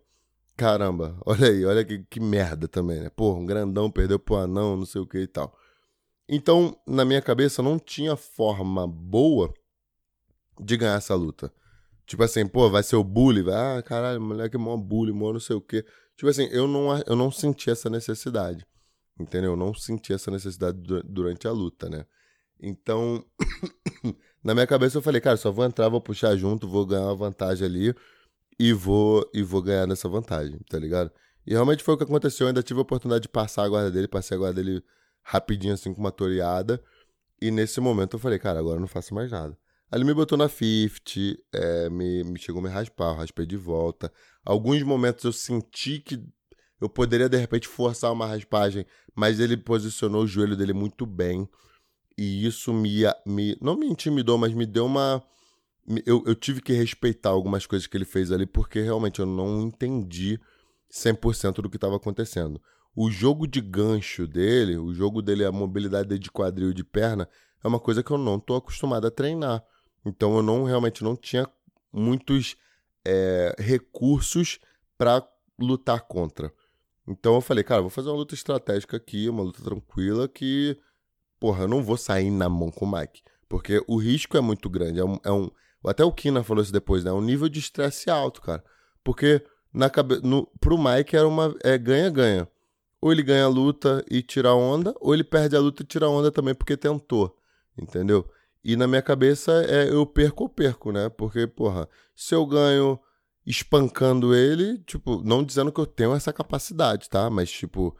caramba, olha aí, olha que, que merda também, né? Pô, um grandão perdeu pro anão, não sei o que e tal. Então, na minha cabeça, não tinha forma boa de ganhar essa luta. Tipo assim, pô, vai ser o bully, vai, ah, caralho, moleque é mó bully, mó não sei o quê. Tipo assim, eu não, eu não senti essa necessidade. Entendeu? Eu não senti essa necessidade durante a luta, né? Então, na minha cabeça eu falei, cara, só vou entrar, vou puxar junto, vou ganhar uma vantagem ali e vou e vou ganhar nessa vantagem, tá ligado? E realmente foi o que aconteceu, eu ainda tive a oportunidade de passar a guarda dele, passei a guarda dele rapidinho assim com uma toreada. E nesse momento eu falei, cara, agora eu não faço mais nada. Ali me botou na 50, é, me, me chegou a me raspar, eu raspei de volta. Alguns momentos eu senti que eu poderia de repente forçar uma raspagem, mas ele posicionou o joelho dele muito bem. E isso me, me não me intimidou, mas me deu uma. Eu, eu tive que respeitar algumas coisas que ele fez ali, porque realmente eu não entendi 100% do que estava acontecendo. O jogo de gancho dele, o jogo dele, a mobilidade de quadril de perna, é uma coisa que eu não estou acostumado a treinar. Então eu não realmente não tinha muitos é, recursos para lutar contra. Então eu falei, cara, vou fazer uma luta estratégica aqui, uma luta tranquila que, porra, eu não vou sair na mão com o Mike. Porque o risco é muito grande. É um, é um até o Kina falou isso depois, né? É um nível de estresse alto, cara. Porque na cabe... no, pro Mike era uma. É ganha-ganha. Ou ele ganha a luta e tira onda, ou ele perde a luta e tira onda também porque tentou. Entendeu? E na minha cabeça é eu perco ou perco, né? Porque, porra, se eu ganho espancando ele, tipo, não dizendo que eu tenho essa capacidade, tá? Mas, tipo,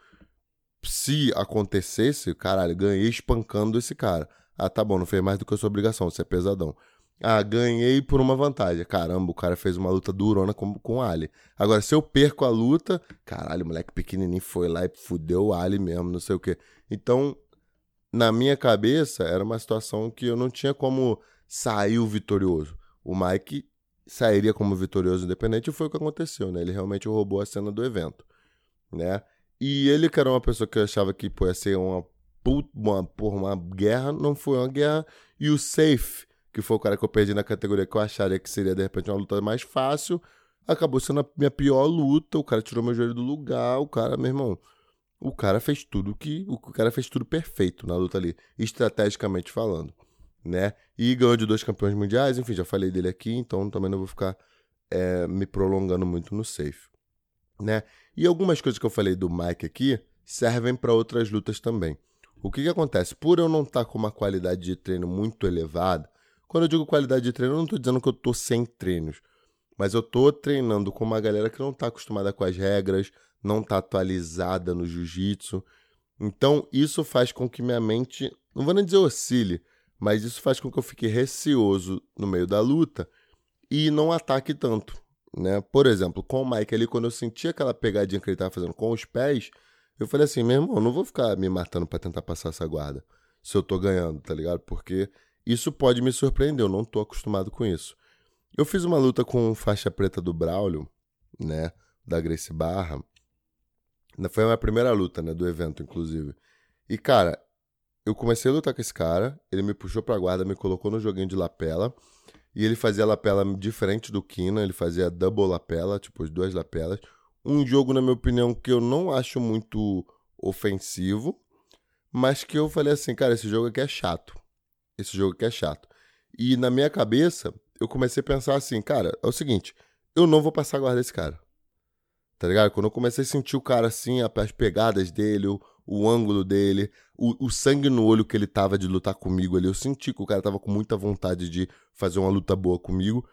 se acontecesse, caralho, ganhei espancando esse cara. Ah, tá bom, não fez mais do que a sua obrigação, você é pesadão. Ah, ganhei por uma vantagem. Caramba, o cara fez uma luta durona com, com o Ali. Agora, se eu perco a luta, caralho, o moleque pequenininho foi lá e fudeu o Ali mesmo, não sei o quê. Então, na minha cabeça, era uma situação que eu não tinha como sair o vitorioso. O Mike sairia como vitorioso independente e foi o que aconteceu, né? Ele realmente roubou a cena do evento, né? E ele, que era uma pessoa que eu achava que pô, ia ser uma, uma, porra, uma guerra, não foi uma guerra. E o Safe, que foi o cara que eu perdi na categoria que eu acharia que seria, de repente, uma luta mais fácil, acabou sendo a minha pior luta. O cara tirou meu joelho do lugar, o cara, meu irmão o cara fez tudo que. O cara fez tudo perfeito na luta ali, estrategicamente falando. Né? E ganhou de dois campeões mundiais, enfim, já falei dele aqui, então também não vou ficar é, me prolongando muito no safe. Né? E algumas coisas que eu falei do Mike aqui servem para outras lutas também. O que, que acontece? Por eu não estar tá com uma qualidade de treino muito elevada, quando eu digo qualidade de treino, eu não estou dizendo que eu estou sem treinos, mas eu estou treinando com uma galera que não está acostumada com as regras, não está atualizada no jiu-jitsu. Então, isso faz com que minha mente, não vou nem dizer oscile, mas isso faz com que eu fique receoso no meio da luta e não ataque tanto. Né? Por exemplo, com o Mike ali, quando eu senti aquela pegadinha que ele estava fazendo com os pés, eu falei assim, meu irmão, não vou ficar me matando para tentar passar essa guarda se eu tô ganhando, tá ligado? Porque isso pode me surpreender, eu não tô acostumado com isso. Eu fiz uma luta com faixa preta do Braulio, né, da Grace Barra, foi a minha primeira luta, né, do evento, inclusive. E, cara, eu comecei a lutar com esse cara, ele me puxou pra guarda, me colocou no joguinho de lapela, e ele fazia lapela diferente do Kina, ele fazia double lapela, tipo, as duas lapelas. Um jogo, na minha opinião, que eu não acho muito ofensivo, mas que eu falei assim, cara, esse jogo aqui é chato. Esse jogo aqui é chato. E na minha cabeça, eu comecei a pensar assim, cara, é o seguinte, eu não vou passar a guarda desse cara. Tá ligado? Quando eu comecei a sentir o cara assim, as pegadas dele, o, o ângulo dele, o, o, sangue no olho que ele tava de lutar comigo ali, eu senti que o cara tava com muita vontade de fazer uma luta boa comigo.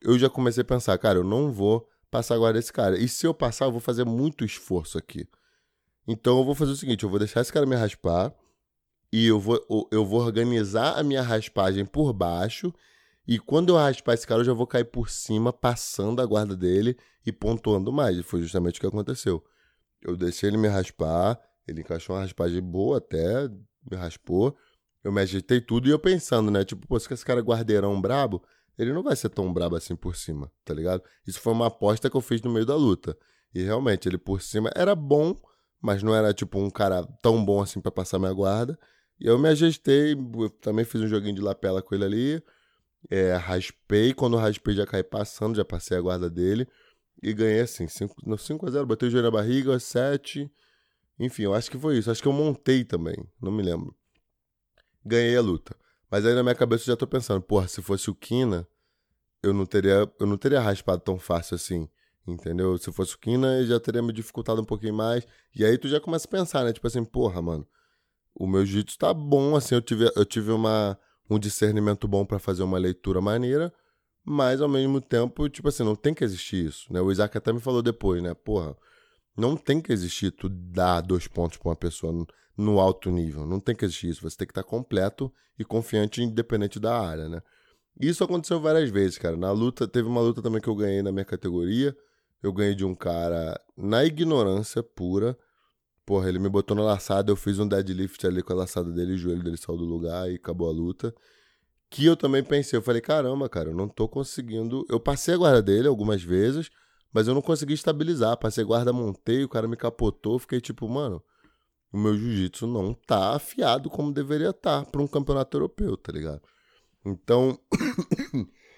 Eu já comecei a pensar, cara, eu não vou passar agora esse cara. E se eu passar, eu vou fazer muito esforço aqui. Então eu vou fazer o seguinte, eu vou deixar esse cara me raspar e eu vou, eu vou organizar a minha raspagem por baixo. E quando eu raspar esse cara, eu já vou cair por cima, passando a guarda dele e pontuando mais. E foi justamente o que aconteceu. Eu deixei ele me raspar, ele encaixou uma raspagem boa até, me raspou. Eu me ajeitei tudo e eu pensando, né? Tipo, pô, se esse cara é guardeirão brabo, ele não vai ser tão brabo assim por cima, tá ligado? Isso foi uma aposta que eu fiz no meio da luta. E realmente, ele por cima era bom, mas não era tipo um cara tão bom assim para passar minha guarda. E eu me ajeitei, também fiz um joguinho de lapela com ele ali. É, raspei, quando raspei já caí passando, já passei a guarda dele. E ganhei assim, 5, no 5x0, botei o joelho na barriga, 7. Enfim, eu acho que foi isso. Acho que eu montei também, não me lembro. Ganhei a luta. Mas aí na minha cabeça eu já tô pensando, porra, se fosse o Kina, eu não teria, eu não teria raspado tão fácil assim. Entendeu? Se fosse o Kina, já teria me dificultado um pouquinho mais. E aí tu já começa a pensar, né? Tipo assim, porra, mano, o meu jiu-jitsu tá bom, assim, eu tive, eu tive uma, um discernimento bom para fazer uma leitura maneira, mas ao mesmo tempo, tipo assim, não tem que existir isso, né? O Isaac até me falou depois, né? Porra, não tem que existir tu dar dois pontos pra uma pessoa no, alto nível, não tem que existir isso, você tem que estar tá completo e confiante independente da área, né? Isso aconteceu várias vezes, cara. Na luta, teve uma luta também que eu ganhei na minha categoria, eu ganhei de um cara na ignorância pura. Porra, ele me botou na laçada, eu fiz um deadlift ali com a laçada dele, o joelho dele saiu do lugar e acabou a luta. Que eu também pensei, eu falei, caramba, cara, eu não tô conseguindo. Eu passei a guarda dele algumas vezes, mas eu não consegui estabilizar. Passei guarda, montei, o cara me capotou, fiquei tipo, mano, o meu jiu-jitsu não tá afiado como deveria estar tá para um campeonato europeu, tá ligado? Então,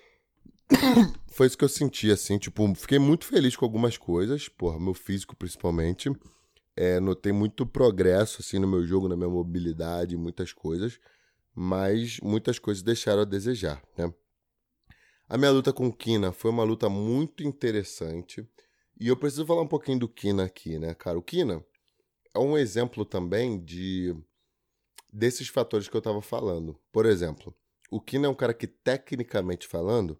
foi isso que eu senti, assim, tipo, fiquei muito feliz com algumas coisas, porra, meu físico principalmente. É, notei muito progresso, assim, no meu jogo, na minha mobilidade, muitas coisas, mas muitas coisas deixaram a desejar, né? A minha luta com o Kina foi uma luta muito interessante, e eu preciso falar um pouquinho do Kina aqui, né, cara? O Kina é um exemplo também de desses fatores que eu tava falando. Por exemplo, o Kina é um cara que, tecnicamente falando,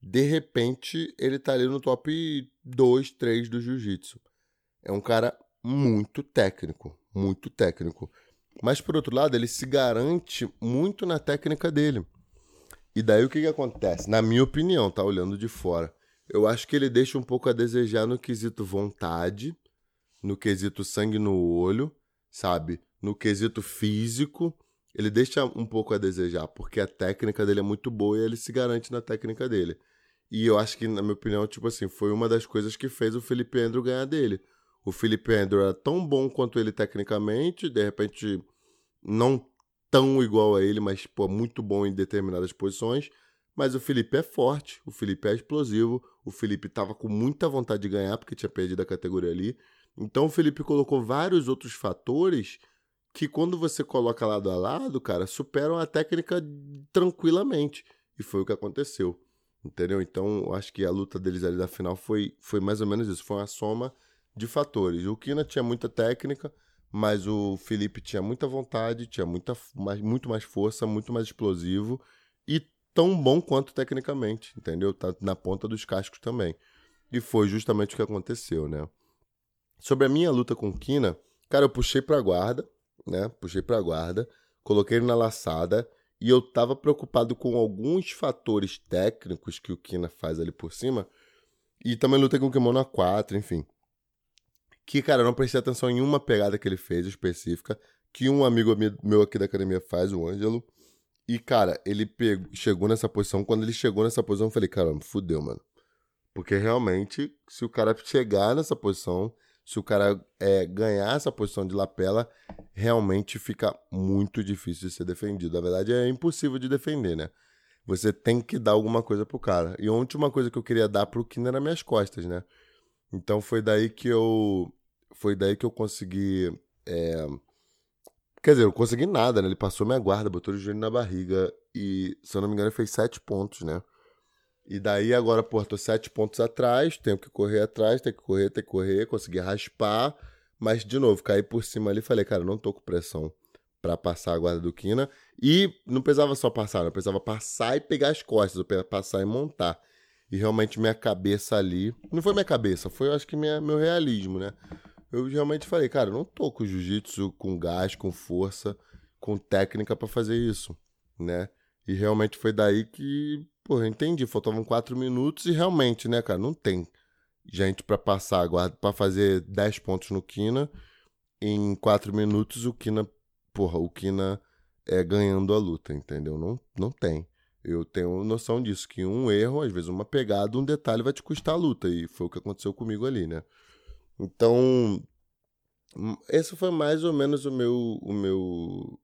de repente ele tá ali no top 2, 3 do jiu-jitsu. É um cara muito técnico, muito técnico. Mas por outro lado, ele se garante muito na técnica dele. E daí o que, que acontece? Na minha opinião, tá olhando de fora. Eu acho que ele deixa um pouco a desejar no quesito vontade, no quesito sangue no olho, sabe? No quesito físico, ele deixa um pouco a desejar, porque a técnica dele é muito boa e ele se garante na técnica dele. E eu acho que, na minha opinião, tipo assim, foi uma das coisas que fez o Felipe Andrew ganhar dele. O Felipe Andrew era tão bom quanto ele tecnicamente, de repente não tão igual a ele, mas pô, muito bom em determinadas posições. Mas o Felipe é forte, o Felipe é explosivo, o Felipe estava com muita vontade de ganhar porque tinha perdido a categoria ali. Então o Felipe colocou vários outros fatores que quando você coloca lado a lado, cara, superam a técnica tranquilamente. E foi o que aconteceu. Entendeu? Então, eu acho que a luta deles ali da final foi, foi mais ou menos isso. Foi uma soma de fatores. O Kina tinha muita técnica, mas o Felipe tinha muita vontade, tinha muita, mais, muito mais força, muito mais explosivo e tão bom quanto tecnicamente, entendeu? Tá na ponta dos cascos também. E foi justamente o que aconteceu, né? Sobre a minha luta com o Kina, cara, eu puxei pra guarda, né? Puxei pra guarda, coloquei ele na laçada e eu tava preocupado com alguns fatores técnicos que o Kina faz ali por cima. E também lutei com o Kimono A4, enfim. Que, cara, eu não prestei atenção em uma pegada que ele fez específica. Que um amigo meu aqui da academia faz, o Ângelo. E, cara, ele pegou, chegou nessa posição. Quando ele chegou nessa posição, eu falei, caramba, fudeu, mano. Porque realmente, se o cara chegar nessa posição, se o cara é, ganhar essa posição de lapela, realmente fica muito difícil de ser defendido. Na verdade, é impossível de defender, né? Você tem que dar alguma coisa pro cara. E a última coisa que eu queria dar pro Kina era minhas costas, né? Então foi daí que eu. Foi daí que eu consegui. É... Quer dizer, eu consegui nada, né? Ele passou minha guarda, botou o joelho na barriga. E, se eu não me engano, ele fez sete pontos, né? E daí agora, pô, tô sete pontos atrás, tenho que correr atrás, tenho que correr, tenho que correr, consegui raspar, mas de novo, caí por cima ali e falei, cara, não tô com pressão para passar a guarda do Kina. E não precisava só passar, eu precisava passar e pegar as costas, eu passar e montar. E realmente minha cabeça ali, não foi minha cabeça, foi eu acho que minha, meu realismo, né? Eu realmente falei, cara, eu não tô com jiu-jitsu com gás, com força, com técnica para fazer isso, né? E realmente foi daí que, porra, entendi. Faltavam quatro minutos e realmente, né, cara, não tem gente para passar, para fazer 10 pontos no Kina. Em quatro minutos, o Kina, porra, o Kina é ganhando a luta, entendeu? Não, não tem. Eu tenho noção disso, que um erro, às vezes uma pegada, um detalhe vai te custar a luta. E foi o que aconteceu comigo ali, né? Então, esse foi mais ou menos o meu, o meu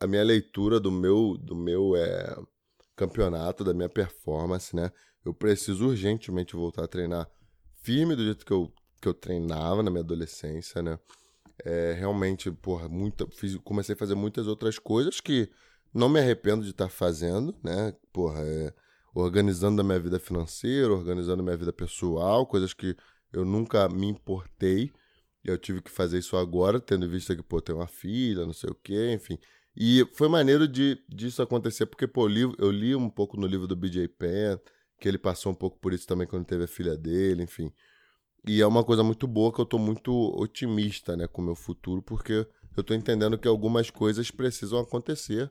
a minha leitura do meu, do meu é, campeonato, da minha performance, né? Eu preciso urgentemente voltar a treinar firme do jeito que eu, que eu treinava na minha adolescência, né? É, realmente, porra, muita, fiz, comecei a fazer muitas outras coisas que não me arrependo de estar fazendo, né? Porra, é, organizando a minha vida financeira, organizando a minha vida pessoal, coisas que eu nunca me importei. Eu tive que fazer isso agora, tendo visto que, pô, tem uma filha, não sei o quê, enfim. E foi maneiro de disso acontecer, porque, pô, eu, eu li um pouco no livro do BJ Penn, que ele passou um pouco por isso também quando teve a filha dele, enfim. E é uma coisa muito boa que eu tô muito otimista, né, com o meu futuro, porque eu tô entendendo que algumas coisas precisam acontecer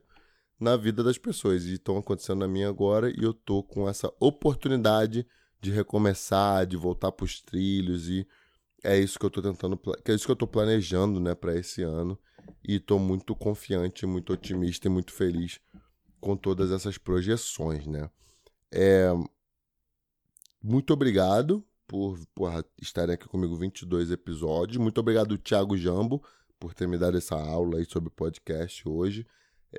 na vida das pessoas e estão acontecendo na minha agora e eu tô com essa oportunidade de recomeçar, de voltar para os trilhos e é isso que eu tô tentando, é isso que eu tô planejando, né, para esse ano e estou muito confiante, muito otimista e muito feliz com todas essas projeções, né? É... Muito obrigado por, por estarem aqui comigo 22 episódios. Muito obrigado, Thiago Jambo, por ter me dado essa aula aí sobre podcast hoje.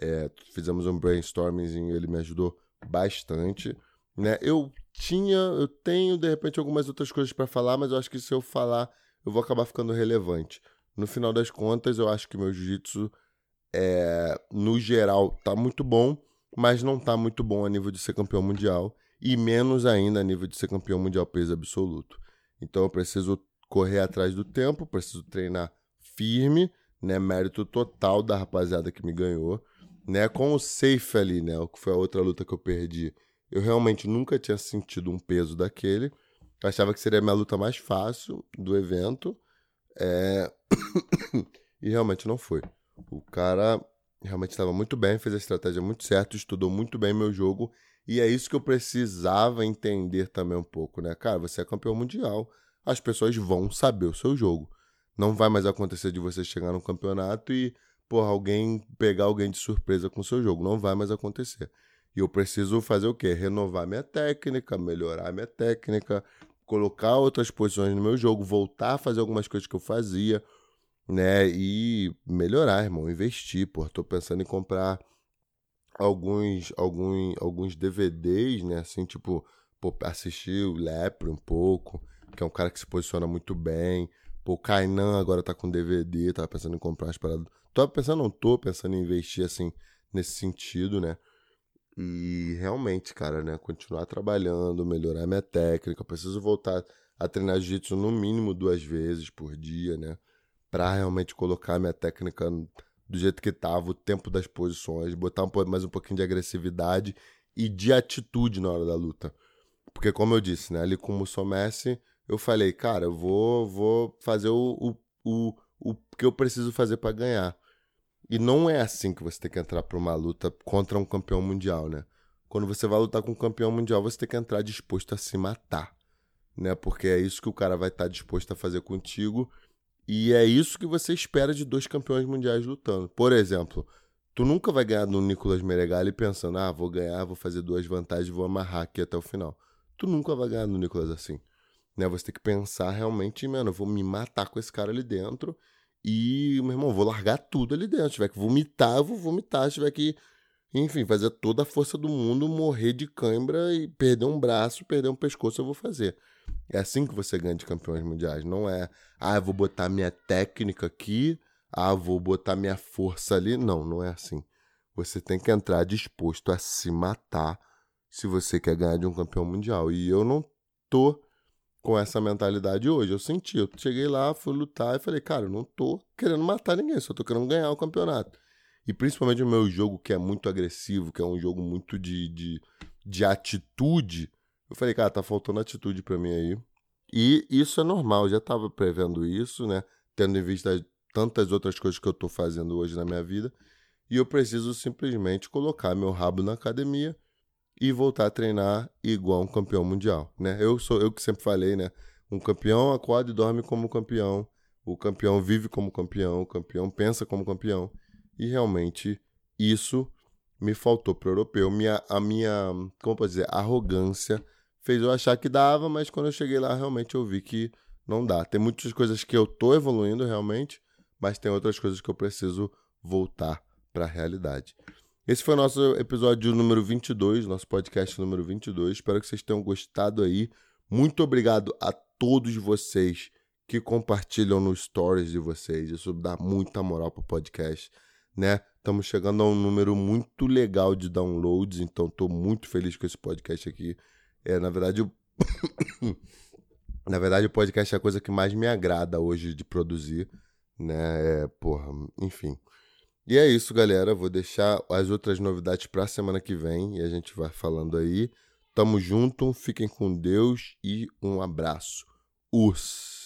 É, fizemos um brainstorming, ele me ajudou bastante. Né? Eu tinha, eu tenho de repente algumas outras coisas para falar, mas eu acho que se eu falar, eu vou acabar ficando relevante. No final das contas, eu acho que meu jiu-jitsu, é, no geral, tá muito bom, mas não tá muito bom a nível de ser campeão mundial e menos ainda a nível de ser campeão mundial peso absoluto. Então eu preciso correr atrás do tempo, preciso treinar firme, né, mérito total da rapaziada que me ganhou, né, com o safe ali, né, que foi a outra luta que eu perdi. Eu realmente nunca tinha sentido um peso daquele. Eu achava que seria a minha luta mais fácil do evento. É... e realmente não foi. O cara realmente estava muito bem, fez a estratégia muito certa, estudou muito bem meu jogo. E é isso que eu precisava entender também um pouco, né? Cara, você é campeão mundial. As pessoas vão saber o seu jogo. Não vai mais acontecer de você chegar no campeonato e, porra, alguém pegar alguém de surpresa com o seu jogo. Não vai mais acontecer. E eu preciso fazer o quê? Renovar minha técnica, melhorar minha técnica, colocar outras posições no meu jogo, voltar a fazer algumas coisas que eu fazia, né? E melhorar, irmão, investir, pô. Tô pensando em comprar alguns alguns alguns DVDs, né? Assim, tipo, pô, assistir o Lepre um pouco, que é um cara que se posiciona muito bem. Pô, o Kainan agora tá com DVD, tava pensando em comprar umas paradas. Tô pensando, não tô pensando em investir assim nesse sentido, né? E realmente, cara, né? Continuar trabalhando, melhorar minha técnica. Preciso voltar a treinar jiu-jitsu no mínimo duas vezes por dia, né? Pra realmente colocar minha técnica do jeito que tava, o tempo das posições, botar um, mais um pouquinho de agressividade e de atitude na hora da luta. Porque, como eu disse, né? Ali com o Mussomessi, eu falei, cara, eu vou, vou fazer o, o, o, o que eu preciso fazer para ganhar. E não é assim que você tem que entrar para uma luta contra um campeão mundial, né? Quando você vai lutar com um campeão mundial, você tem que entrar disposto a se matar, né? Porque é isso que o cara vai estar tá disposto a fazer contigo e é isso que você espera de dois campeões mundiais lutando. Por exemplo, tu nunca vai ganhar no Nicolas Meregali pensando, ah, vou ganhar, vou fazer duas vantagens, vou amarrar aqui até o final. Tu nunca vai ganhar no Nicolas assim. Né? Você tem que pensar realmente, mano, eu vou me matar com esse cara ali dentro e, meu irmão, vou largar tudo ali dentro. Se tiver que vomitar, vou vomitar. Se tiver que, enfim, fazer toda a força do mundo, morrer de cãibra e perder um braço, perder um pescoço, eu vou fazer. É assim que você ganha de campeões mundiais. Não é, ah, vou botar minha técnica aqui, ah, vou botar minha força ali. Não, não é assim. Você tem que entrar disposto a se matar se você quer ganhar de um campeão mundial. E eu não tô com essa mentalidade hoje. Eu senti, eu cheguei lá, fui lutar e falei, cara, eu não tô querendo matar ninguém, só tô querendo ganhar o campeonato. E principalmente o meu jogo, que é muito agressivo, que é um jogo muito de, de, de atitude, eu falei, cara, tá faltando atitude para mim aí. E isso é normal, já tava prevendo isso, né? Tendo em vista tantas outras coisas que eu tô fazendo hoje na minha vida. e eu preciso simplesmente colocar meu rabo na academia e voltar a treinar igual um campeão mundial, né? Eu sou eu que sempre falei, né? Um campeão acorda e dorme como campeão, o campeão vive como campeão, o campeão pensa como campeão, e realmente isso me faltou para o europeu. Minha, a minha, como posso dizer, arrogância fez eu achar que dava, mas quando eu cheguei lá, realmente eu vi que não dá. Tem muitas coisas que eu tô evoluindo realmente, mas tem outras coisas que eu preciso voltar para a realidade. Esse foi o nosso episódio número 22, nosso podcast número 22. Espero que vocês tenham gostado aí. Muito obrigado a todos vocês que compartilham nos stories de vocês. Isso dá muita moral pro podcast, né? Estamos chegando a um número muito legal de downloads, então estou muito feliz com esse podcast aqui. É, na verdade, na verdade, o podcast é a coisa que mais me agrada hoje de produzir, né? É, porra, enfim. E é isso, galera. Vou deixar as outras novidades para a semana que vem e a gente vai falando aí. Tamo junto, fiquem com Deus e um abraço. Urs.